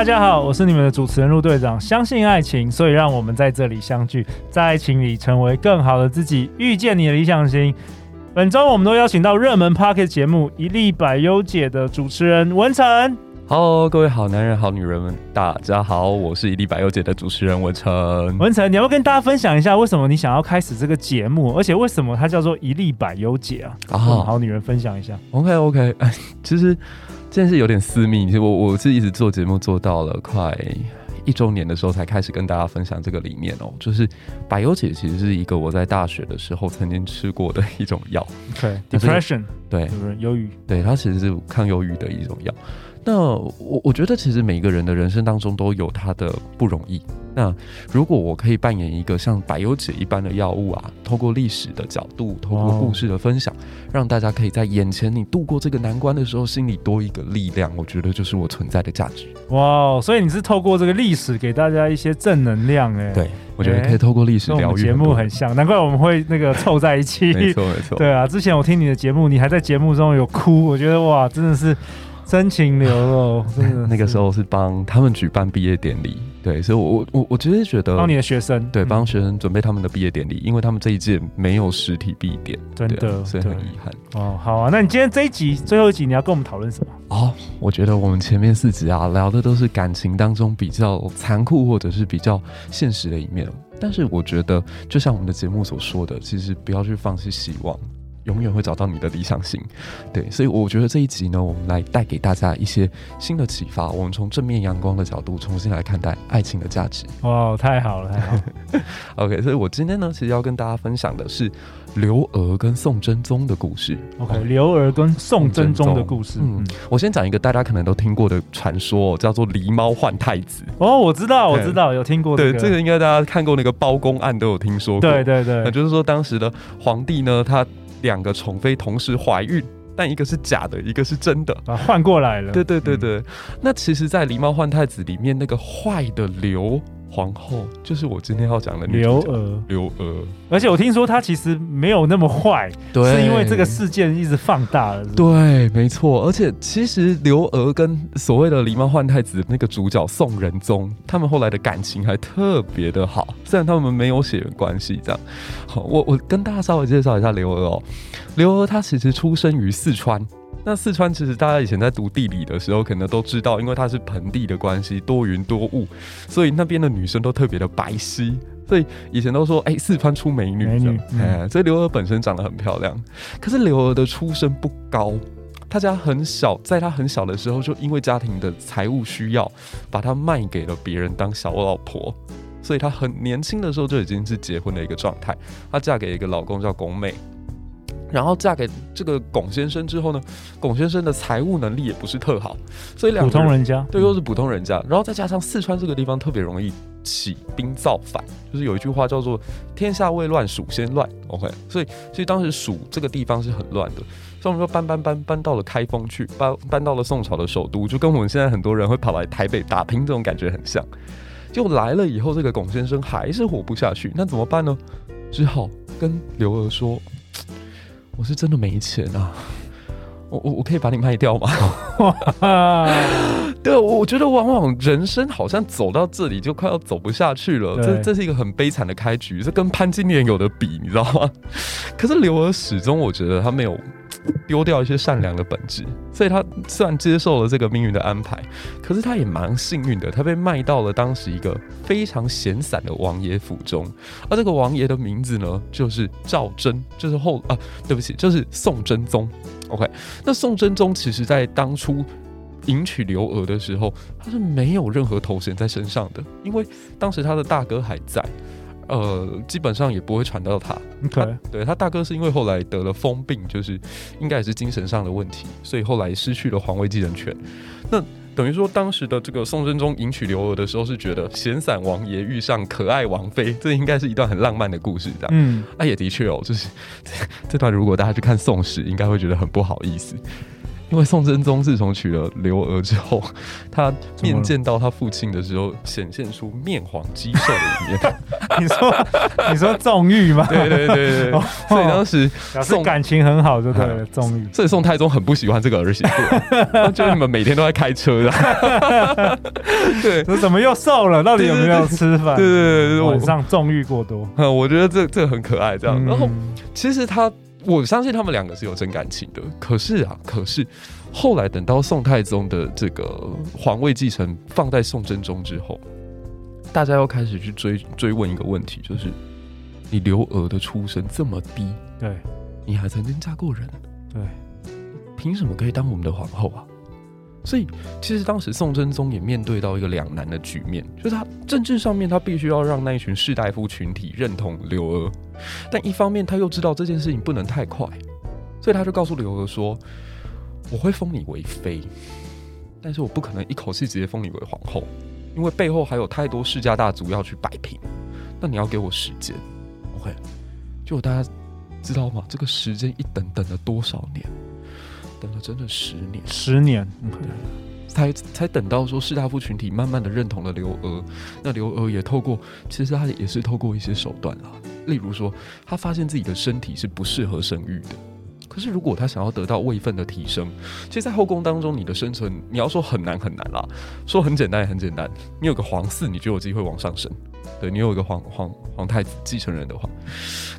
大家好，我是你们的主持人陆队长。相信爱情，所以让我们在这里相聚，在爱情里成为更好的自己，遇见你的理想型。本周我们都邀请到热门 Podcast 节目《一粒百优姐》的主持人文成。Hello，各位好男人、好女人们，大家好，我是《一粒百优姐》的主持人文成。文成，你要不要跟大家分享一下，为什么你想要开始这个节目，而且为什么它叫做《一粒百优姐》啊？啊、oh.，好女人分享一下。OK，OK，、okay. 其实。这件事有点私密，其实我我是一直做节目做到了快一周年的时候才开始跟大家分享这个理念哦，就是百忧解其实是一个我在大学的时候曾经吃过的一种药，OK，depression，对，忧郁，对，它其实是抗忧郁的一种药。那我我觉得其实每一个人的人生当中都有他的不容易。那如果我可以扮演一个像百忧解一般的药物啊，透过历史的角度，透过故事的分享，让大家可以在眼前你度过这个难关的时候，心里多一个力量，我觉得就是我存在的价值。哇，所以你是透过这个历史给大家一些正能量哎。对，我觉得可以透过历史疗愈。节目很像，难怪我们会那个凑在一起。没错没错。对啊，之前我听你的节目，你还在节目中有哭，我觉得哇，真的是。真情流露，真的。那个时候是帮他们举办毕业典礼，对，所以我，我我我其实觉得帮你的学生，对，帮学生准备他们的毕业典礼，因为他们这一届没有实体毕业典，真的，所以很遗憾。哦，好啊，那你今天这一集最后一集，你要跟我们讨论什么？哦，我觉得我们前面四集啊，聊的都是感情当中比较残酷或者是比较现实的一面，但是我觉得，就像我们的节目所说的，其实不要去放弃希望。永远会找到你的理想型，对，所以我觉得这一集呢，我们来带给大家一些新的启发。我们从正面阳光的角度重新来看待爱情的价值。哇，太好了，太好了。OK，所以我今天呢，其实要跟大家分享的是刘娥跟宋真宗的故事。OK，刘娥跟宋真宗的故事。嗯，我先讲一个大家可能都听过的传说，叫做狸猫换太子。哦，我知道，我知道，有听过、这个。对，这个应该大家看过那个包公案都有听说过。对对对，那就是说当时的皇帝呢，他。两个宠妃同时怀孕，但一个是假的，一个是真的，啊，换过来了。对对对对，嗯、那其实，在《狸猫换太子》里面，那个坏的刘。皇后就是我今天要讲的刘娥，刘娥。而且我听说她其实没有那么坏，对，是因为这个事件一直放大了是是？对，没错。而且其实刘娥跟所谓的狸猫换太子那个主角宋仁宗，他们后来的感情还特别的好，虽然他们没有血缘关系。这样，好，我我跟大家稍微介绍一下刘娥哦。刘娥她其实出生于四川。那四川其实大家以前在读地理的时候，可能都知道，因为它是盆地的关系，多云多雾，所以那边的女生都特别的白皙，所以以前都说，哎、欸，四川出美女，美女，哎、嗯，所以刘娥本身长得很漂亮。可是刘娥的出身不高，她家很小，在她很小的时候，就因为家庭的财务需要，把她卖给了别人当小老婆，所以她很年轻的时候就已经是结婚的一个状态。她嫁给一个老公叫龚美。然后嫁给这个龚先生之后呢，龚先生的财务能力也不是特好，所以两个，普通人家，对，又是普通人家。然后再加上四川这个地方特别容易起兵造反，就是有一句话叫做“天下未乱，蜀先乱”。OK，所以所以当时蜀这个地方是很乱的，所以我们说搬搬搬搬到了开封去，搬搬到了宋朝的首都，就跟我们现在很多人会跑来台北打拼这种感觉很像。就来了以后，这个龚先生还是活不下去，那怎么办呢？只好跟刘娥说。我是真的没钱啊，我我我可以把你卖掉吗？对，我觉得往往人生好像走到这里就快要走不下去了，这这是一个很悲惨的开局，这跟潘金莲有的比，你知道吗？可是刘娥始终我觉得她没有。丢掉一些善良的本质，所以他虽然接受了这个命运的安排，可是他也蛮幸运的，他被卖到了当时一个非常闲散的王爷府中，而这个王爷的名字呢，就是赵祯，就是后啊，对不起，就是宋真宗。OK，那宋真宗其实在当初迎娶刘娥的时候，他是没有任何头衔在身上的，因为当时他的大哥还在。呃，基本上也不会传到他。对他大哥是因为后来得了疯病，就是应该也是精神上的问题，所以后来失去了皇位继承权。那等于说当时的这个宋真宗迎娶刘娥的时候，是觉得闲散王爷遇上可爱王妃，这应该是一段很浪漫的故事，这样。嗯，那、啊、也的确哦，就是 这段如果大家去看《宋史》，应该会觉得很不好意思。因为宋真宗自从娶了刘娥之后，他面见到他父亲的时候，显现出面黄肌瘦的一面。你说，你说纵欲吗？对对对对，哦、所以当时 宋感情很好，就对了。纵欲、嗯，所以宋太宗很不喜欢这个儿媳妇，就你们每天都在开车的。对，说怎么又瘦了？到底有没有吃饭？对对对对，晚上纵欲过多。嗯，我觉得这这很可爱，这样。嗯、然后其实他。我相信他们两个是有真感情的，可是啊，可是后来等到宋太宗的这个皇位继承放在宋真宗之后，大家又开始去追追问一个问题，就是你刘娥的出身这么低，对，你还曾经嫁过人，对，凭什么可以当我们的皇后啊？所以，其实当时宋真宗也面对到一个两难的局面，就是他政治上面他必须要让那一群士大夫群体认同刘娥，但一方面他又知道这件事情不能太快，所以他就告诉刘娥说：“我会封你为妃，但是我不可能一口气直接封你为皇后，因为背后还有太多世家大族要去摆平，那你要给我时间。”OK，就大家知道吗？这个时间一等等了多少年？等了整整十年，十年，对，才才等到说士大夫群体慢慢的认同了刘娥，那刘娥也透过，其实他也是透过一些手段啦，例如说，他发现自己的身体是不适合生育的，可是如果他想要得到位分的提升，其实，在后宫当中，你的生存，你要说很难很难啦，说很简单也很简单，你有个皇嗣，你就有机会往上升，对，你有一个皇皇皇太子继承人的话，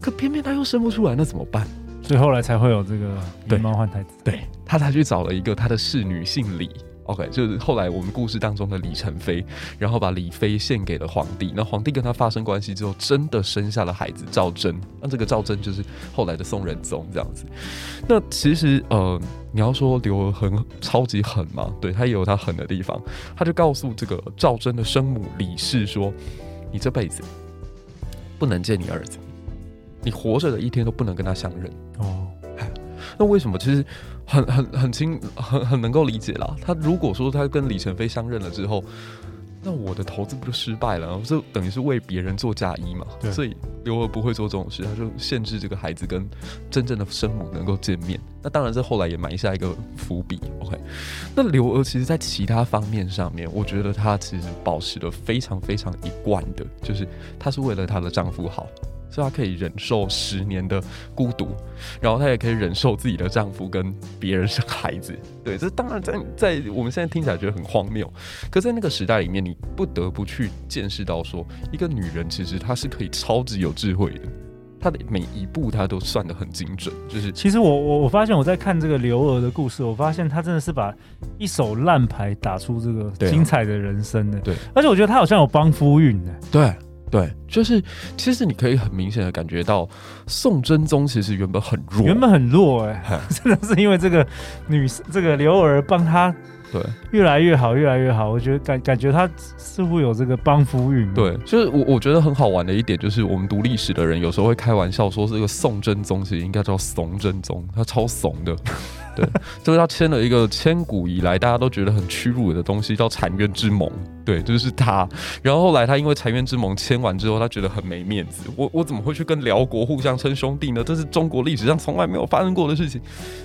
可偏偏他又生不出来，那怎么办？所以后来才会有这个狸猫换太子，对，他才去找了一个他的侍女姓李，OK，就是后来我们故事当中的李宸妃，然后把李妃献给了皇帝，那皇帝跟他发生关系之后，真的生下了孩子赵祯，那这个赵祯就是后来的宋仁宗这样子。那其实呃，你要说刘娥很超级狠嘛，对，他也有他狠的地方，他就告诉这个赵祯的生母李氏说：“你这辈子不能见你儿子。”你活着的一天都不能跟他相认哦。那为什么？其实很很很清很很能够理解啦。他如果说他跟李晨飞相认了之后，那我的投资不就失败了？这等于是为别人做嫁衣嘛。所以刘娥不会做这种事，他就限制这个孩子跟真正的生母能够见面。那当然，这后来也埋下一个伏笔。OK。那刘娥其实，在其他方面上面，我觉得她其实保持的非常非常一贯的，就是她是为了她的丈夫好。所以她可以忍受十年的孤独，然后她也可以忍受自己的丈夫跟别人生孩子。对，这当然在在我们现在听起来觉得很荒谬，可在那个时代里面，你不得不去见识到说，一个女人其实她是可以超级有智慧的，她的每一步她都算得很精准。就是其实我我我发现我在看这个刘娥的故事，我发现她真的是把一手烂牌打出这个精彩的人生的。对，而且我觉得她好像有帮夫运的。对。对，就是其实你可以很明显的感觉到，宋真宗其实原本很弱，原本很弱哎、欸，真的是因为这个女这个刘儿帮他对越来越好，越来越好。我觉得感感觉他似乎有这个帮扶运。对，就是我我觉得很好玩的一点，就是我们读历史的人有时候会开玩笑说，这个宋真宗其实应该叫怂真宗，他超怂的。对，就是他签了一个千古以来大家都觉得很屈辱的东西，叫澶渊之盟。对，就是他。然后后来他因为澶渊之盟签完之后，他觉得很没面子。我我怎么会去跟辽国互相称兄弟呢？这是中国历史上从来没有发生过的事情。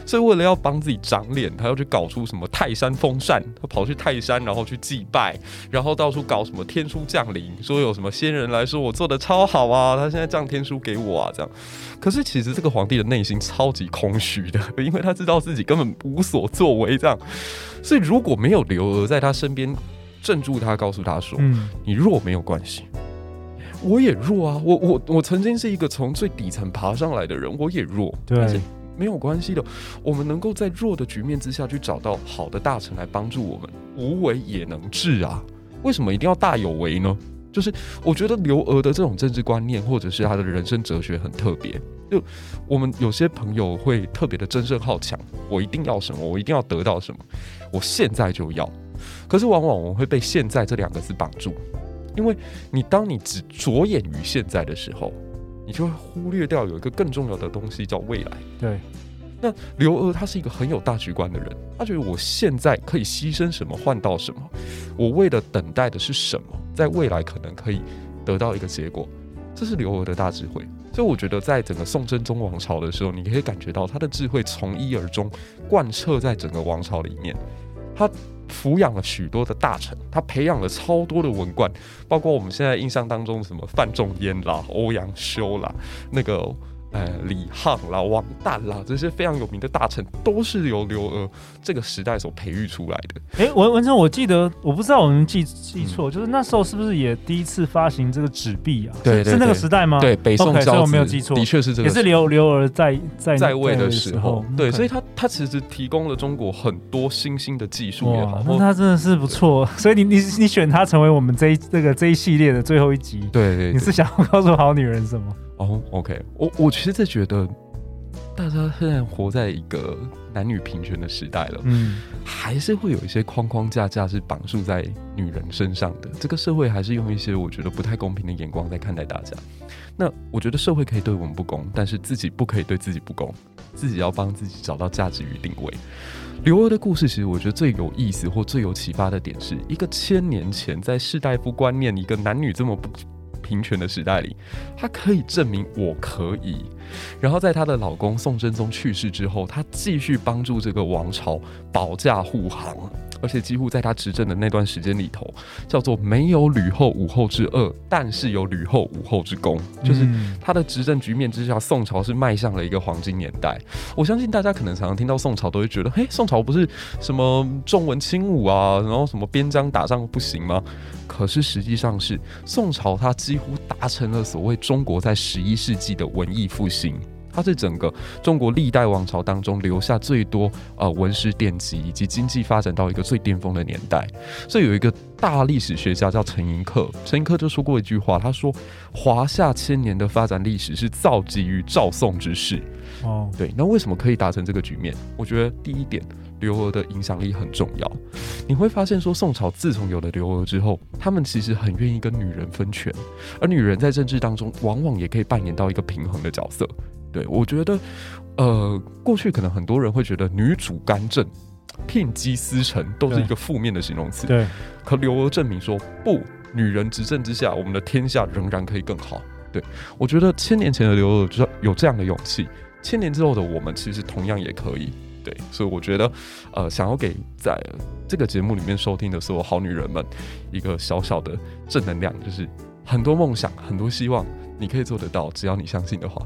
所以为了要帮自己长脸，他要去搞出什么泰山封禅，他跑去泰山，然后去祭拜，然后到处搞什么天书降临，说有什么仙人来说我做的超好啊，他现在降天书给我啊，这样。可是其实这个皇帝的内心超级空虚的，因为他知道自己根本无所作为，这样。所以如果没有刘娥在他身边镇住他，告诉他说：“嗯，你弱没有关系，我也弱啊。我我我曾经是一个从最底层爬上来的人，我也弱，对，但是没有关系的。我们能够在弱的局面之下去找到好的大臣来帮助我们，无为也能治啊。为什么一定要大有为呢？”就是我觉得刘娥的这种政治观念，或者是他的人生哲学很特别。就我们有些朋友会特别的争胜好强，我一定要什么，我一定要得到什么，我现在就要。可是往往我们会被“现在”这两个字绑住，因为你当你只着眼于现在的时候，你就会忽略掉有一个更重要的东西叫未来。对，那刘娥她是一个很有大局观的人，他觉得我现在可以牺牲什么换到什么，我为了等待的是什么，在未来可能可以得到一个结果，这是刘娥的大智慧。所以我觉得，在整个宋真宗王朝的时候，你可以感觉到他的智慧从一而终，贯彻在整个王朝里面。他抚养了许多的大臣，他培养了超多的文官，包括我们现在印象当中什么范仲淹啦、欧阳修啦，那个。呃，李沆啦、王旦啦，这些非常有名的大臣，都是由刘娥这个时代所培育出来的。哎、欸，文文成，我记得，我不知道我们记记错，嗯、就是那时候是不是也第一次发行这个纸币啊？对，是那个时代吗？对，北宋，okay, 所以我没有记错，的确是这个，也是刘刘娥在在在位的时候。对所以他他其实提供了中国很多新兴的技术也好，那他真的是不错。所以你你你选他成为我们这一这个这一系列的最后一集，对，你是想要告诉好女人什么？哦、oh，OK，我我其实在觉得。大家现在活在一个男女平权的时代了，嗯，还是会有一些框框架架是绑束在女人身上的。这个社会还是用一些我觉得不太公平的眼光在看待大家。那我觉得社会可以对我们不公，但是自己不可以对自己不公，自己要帮自己找到价值与定位。刘娥的故事，其实我觉得最有意思或最有启发的点，是一个千年前在士大夫观念，一个男女这么不。平权的时代里，她可以证明我可以。然后在她的老公宋真宗去世之后，她继续帮助这个王朝保驾护航。而且几乎在他执政的那段时间里头，叫做没有吕后武后之恶，但是有吕后武后之功。就是他的执政局面之下，宋朝是迈向了一个黄金年代。我相信大家可能常常听到宋朝，都会觉得，嘿，宋朝不是什么重文轻武啊，然后什么边疆打仗不行吗？可是实际上是宋朝，它几乎达成了所谓中国在十一世纪的文艺复兴。它是整个中国历代王朝当中留下最多呃文史典籍，以及经济发展到一个最巅峰的年代。所以有一个大历史学家叫陈寅恪，陈寅恪就说过一句话，他说：“华夏千年的发展历史是造极于赵宋之势。”哦，对。那为什么可以达成这个局面？我觉得第一点，刘娥的影响力很重要。你会发现说，宋朝自从有了刘娥之后，他们其实很愿意跟女人分权，而女人在政治当中往往也可以扮演到一个平衡的角色。对，我觉得，呃，过去可能很多人会觉得女主干政、聘鸡司晨都是一个负面的形容词。对，可刘娥证明说，不，女人执政之下，我们的天下仍然可以更好。对，我觉得千年前的刘娥就有这样的勇气，千年之后的我们其实同样也可以。对，所以我觉得，呃，想要给在这个节目里面收听的所有好女人们一个小小的正能量，就是很多梦想，很多希望，你可以做得到，只要你相信的话。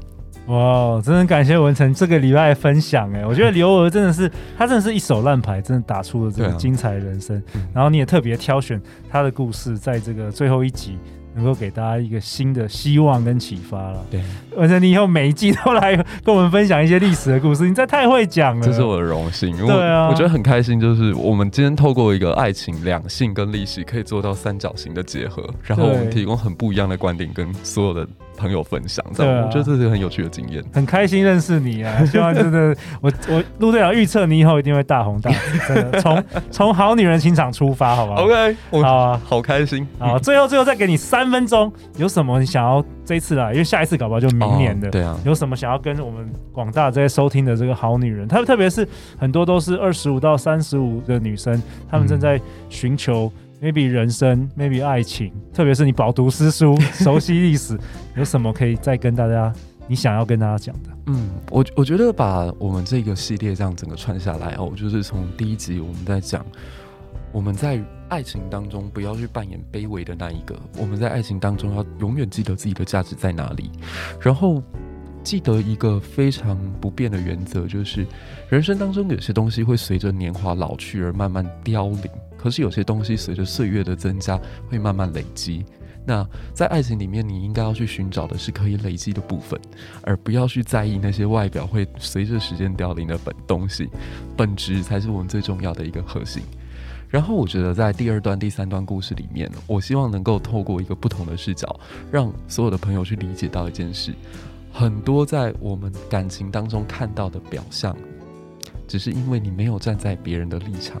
哇，真的感谢文成这个礼拜分享哎，我觉得刘娥真的是，她真的是一手烂牌，真的打出了这个精彩人生。啊、然后你也特别挑选她的故事，在这个最后一集。能够给大家一个新的希望跟启发了。对，而且你以后每一季都来跟我们分享一些历史的故事，你这太会讲了。这是我的荣幸，因为对啊，我觉得很开心，就是我们今天透过一个爱情、两性跟历史，可以做到三角形的结合，然后我们提供很不一样的观点跟所有的朋友分享，这样、啊、我觉得这是很有趣的经验。很开心认识你啊！希望真的，我我陆队长预测你以后一定会大红大紫，真的。从从好女人情场出发，好不好？OK，好啊，好开心。好，最后最后再给你三分钟，有什么你想要这一次来？因为下一次搞不好就明年的。哦、对啊。有什么想要跟我们广大这些收听的这个好女人，特特别是很多都是二十五到三十五的女生，她们正在寻求。Maybe 人生，maybe 爱情，特别是你饱读诗书、熟悉历史，有什么可以再跟大家，你想要跟大家讲的？嗯，我我觉得把我们这个系列这样整个串下来哦，就是从第一集我们在讲，我们在爱情当中不要去扮演卑微的那一个，我们在爱情当中要永远记得自己的价值在哪里，然后记得一个非常不变的原则，就是人生当中有些东西会随着年华老去而慢慢凋零。可是有些东西随着岁月的增加会慢慢累积。那在爱情里面，你应该要去寻找的是可以累积的部分，而不要去在意那些外表会随着时间凋零的本东西。本质才是我们最重要的一个核心。然后我觉得在第二段、第三段故事里面，我希望能够透过一个不同的视角，让所有的朋友去理解到一件事：很多在我们感情当中看到的表象，只是因为你没有站在别人的立场。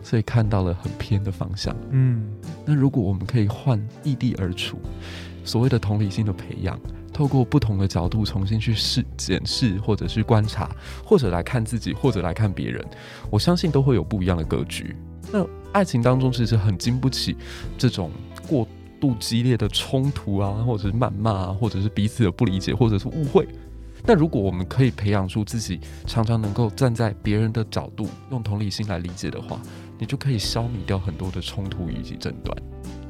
所以看到了很偏的方向。嗯，那如果我们可以换异地而处，所谓的同理心的培养，透过不同的角度重新去试检视，或者是观察，或者来看自己，或者来看别人，我相信都会有不一样的格局。那爱情当中其实很经不起这种过度激烈的冲突啊，或者是谩骂啊，或者是彼此的不理解，或者是误会。但如果我们可以培养出自己常常能够站在别人的角度，用同理心来理解的话，你就可以消弭掉很多的冲突以及争端。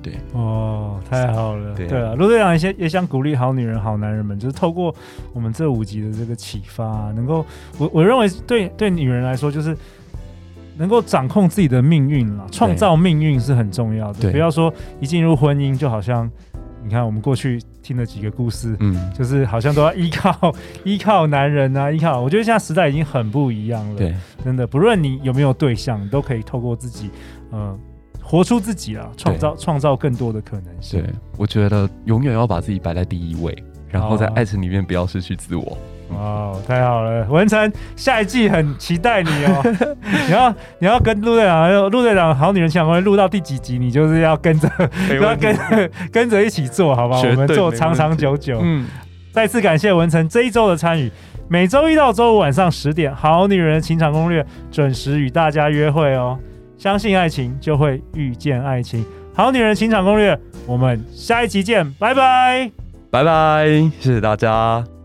对，哦，太好了。对啊，陆队长也也想鼓励好女人、好男人们，就是透过我们这五集的这个启发啊，能够我我认为对对女人来说，就是能够掌控自己的命运了，创造命运是很重要的。不要说一进入婚姻就好像。你看，我们过去听了几个故事，嗯，就是好像都要依靠 依靠男人啊，依靠。我觉得现在时代已经很不一样了，对，真的，不论你有没有对象，你都可以透过自己，呃，活出自己啊，创造创造更多的可能性。对，我觉得永远要把自己摆在第一位，然后在爱情里面不要失去自我。哇，太好了，文成，下一季很期待你哦。你要你要跟陆队长，陆队长好女人情场攻略录到第几集，你就是要跟着，要 跟跟着一起做好不好？我们做长长久久。嗯，再次感谢文成这一周的参与。每周一到周五晚上十点，好女人情场攻略准时与大家约会哦。相信爱情，就会遇见爱情。好女人情场攻略，我们下一集见，拜拜，拜拜，谢谢大家。